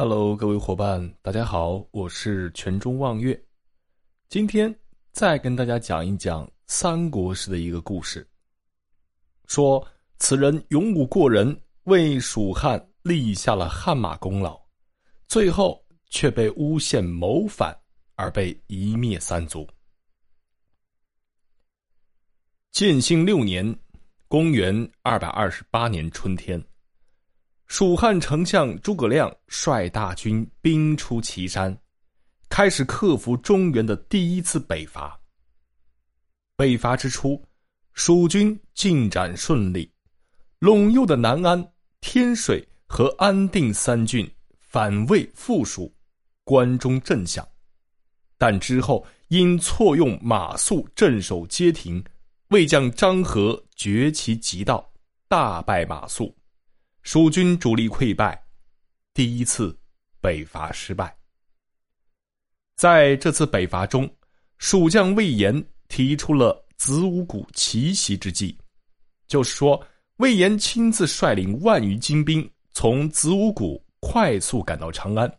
Hello，各位伙伴，大家好，我是泉中望月。今天再跟大家讲一讲三国时的一个故事。说此人勇武过人，为蜀汉立下了汗马功劳，最后却被诬陷谋反，而被一灭三族。建兴六年，公元二百二十八年春天。蜀汉丞相诸葛亮率大军兵出祁山，开始克服中原的第一次北伐。北伐之初，蜀军进展顺利，陇右的南安、天水和安定三郡反魏附蜀，关中震响。但之后因错用马谡镇守街亭，魏将张合绝其急道，大败马谡。蜀军主力溃败，第一次北伐失败。在这次北伐中，蜀将魏延提出了子午谷奇袭之计，就是说，魏延亲自率领万余精兵从子午谷快速赶到长安，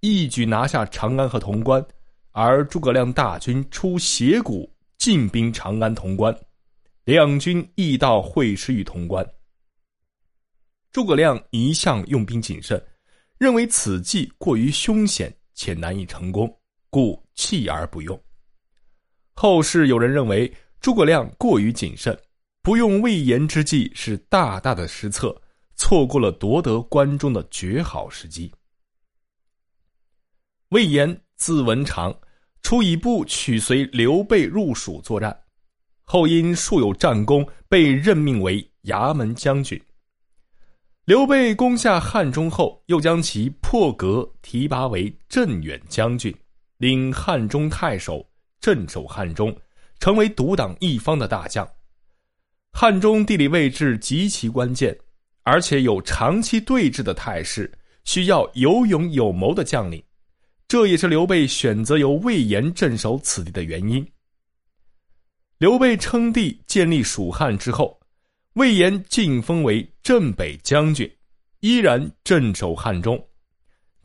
一举拿下长安和潼关，而诸葛亮大军出斜谷进兵长安、潼关，两军亦到会师于潼关。诸葛亮一向用兵谨慎，认为此计过于凶险且难以成功，故弃而不用。后世有人认为诸葛亮过于谨慎，不用魏延之计是大大的失策，错过了夺得关中的绝好时机。魏延字文长，初以部取随刘备入蜀作战，后因数有战功，被任命为衙门将军。刘备攻下汉中后，又将其破格提拔为镇远将军，领汉中太守，镇守汉中，成为独挡一方的大将。汉中地理位置极其关键，而且有长期对峙的态势，需要有勇有谋的将领。这也是刘备选择由魏延镇守此地的原因。刘备称帝建立蜀汉之后。魏延晋封为镇北将军，依然镇守汉中。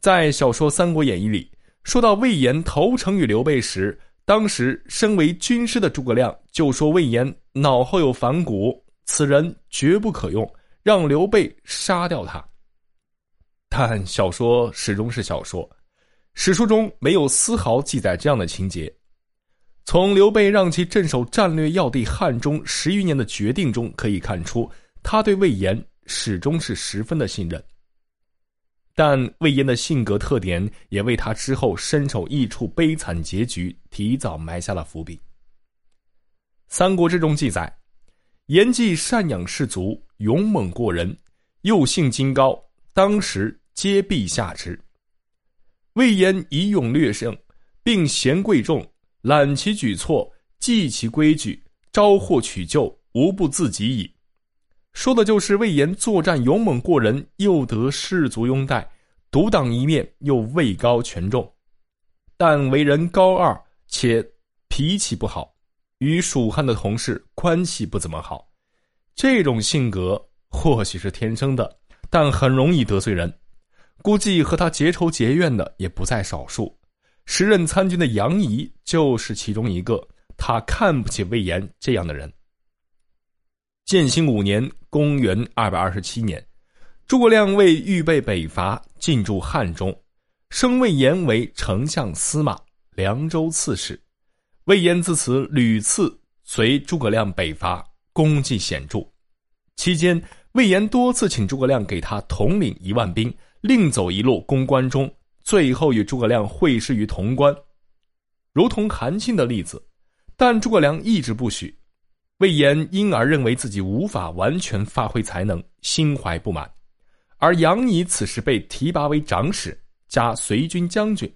在小说《三国演义》里，说到魏延投诚于刘备时，当时身为军师的诸葛亮就说魏延脑后有反骨，此人绝不可用，让刘备杀掉他。但小说始终是小说，史书中没有丝毫记载这样的情节。从刘备让其镇守战略要地汉中十余年的决定中可以看出，他对魏延始终是十分的信任。但魏延的性格特点也为他之后身首异处悲惨结局提早埋下了伏笔。《三国志》中记载，延既善养士卒，勇猛过人，又性精高，当时皆陛下之。魏延以勇略胜，并贤贵重。揽其举措，记其规矩，招获取救，无不自己矣。说的就是魏延作战勇猛过人，又得士卒拥戴，独当一面，又位高权重，但为人高傲且脾气不好，与蜀汉的同事关系不怎么好。这种性格或许是天生的，但很容易得罪人。估计和他结仇结怨的也不在少数。时任参军的杨仪就是其中一个，他看不起魏延这样的人。建兴五年（公元227年），诸葛亮为预备北伐，进驻汉中，升魏延为丞相司马、凉州刺史。魏延自此屡次随诸葛亮北伐，功绩显著。期间，魏延多次请诸葛亮给他统领一万兵，另走一路攻关中。最后与诸葛亮会师于潼关，如同韩信的例子，但诸葛亮一直不许。魏延因而认为自己无法完全发挥才能，心怀不满。而杨仪此时被提拔为长史加随军将军，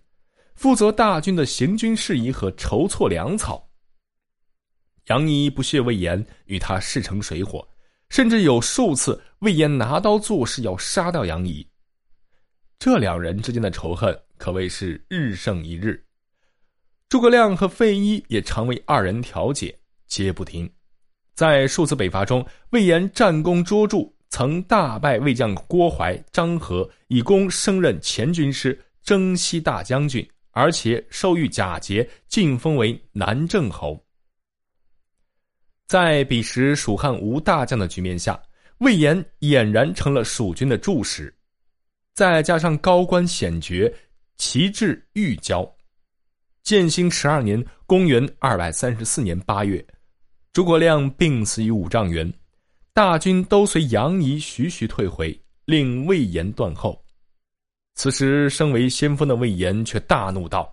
负责大军的行军事宜和筹措粮草。杨仪不屑魏延与他势成水火，甚至有数次魏延拿刀作势要杀掉杨仪。这两人之间的仇恨可谓是日胜一日。诸葛亮和费祎也常为二人调解，皆不听。在数次北伐中，魏延战功卓著，曾大败魏将郭淮、张合，以功升任前军师、征西大将军，而且授予假节，晋封为南郑侯。在彼时蜀汉无大将的局面下，魏延俨然成了蜀军的柱石。再加上高官显爵，旗帜愈骄。建兴十二年（公元二百三十四年）八月，诸葛亮病死于五丈原，大军都随杨仪徐徐退回，令魏延断后。此时，身为先锋的魏延却大怒道：“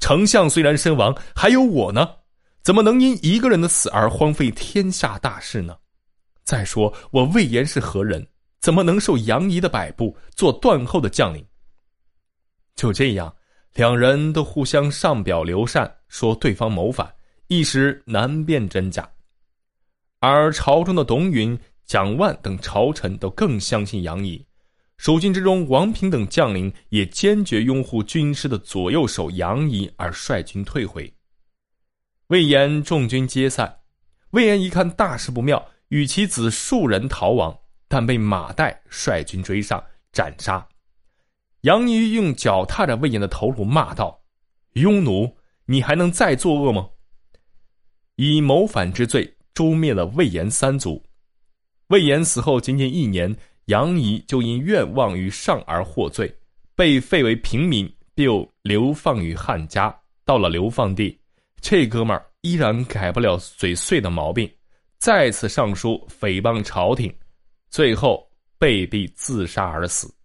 丞相虽然身亡，还有我呢。”怎么能因一个人的死而荒废天下大事呢？再说我魏延是何人？怎么能受杨仪的摆布，做断后的将领？就这样，两人都互相上表刘禅，说对方谋反，一时难辨真假。而朝中的董允、蒋万等朝臣都更相信杨仪，蜀军之中，王平等将领也坚决拥护军师的左右手杨仪，而率军退回。魏延众军皆散，魏延一看大事不妙，与其子数人逃亡，但被马岱率军追上斩杀。杨仪用脚踏着魏延的头颅骂道：“庸奴，你还能再作恶吗？”以谋反之罪诛灭了魏延三族。魏延死后仅仅一年，杨仪就因愿望于上而获罪，被废为平民，并流放于汉家。到了流放地。这哥们儿依然改不了嘴碎的毛病，再次上书诽谤朝廷，最后被逼自杀而死。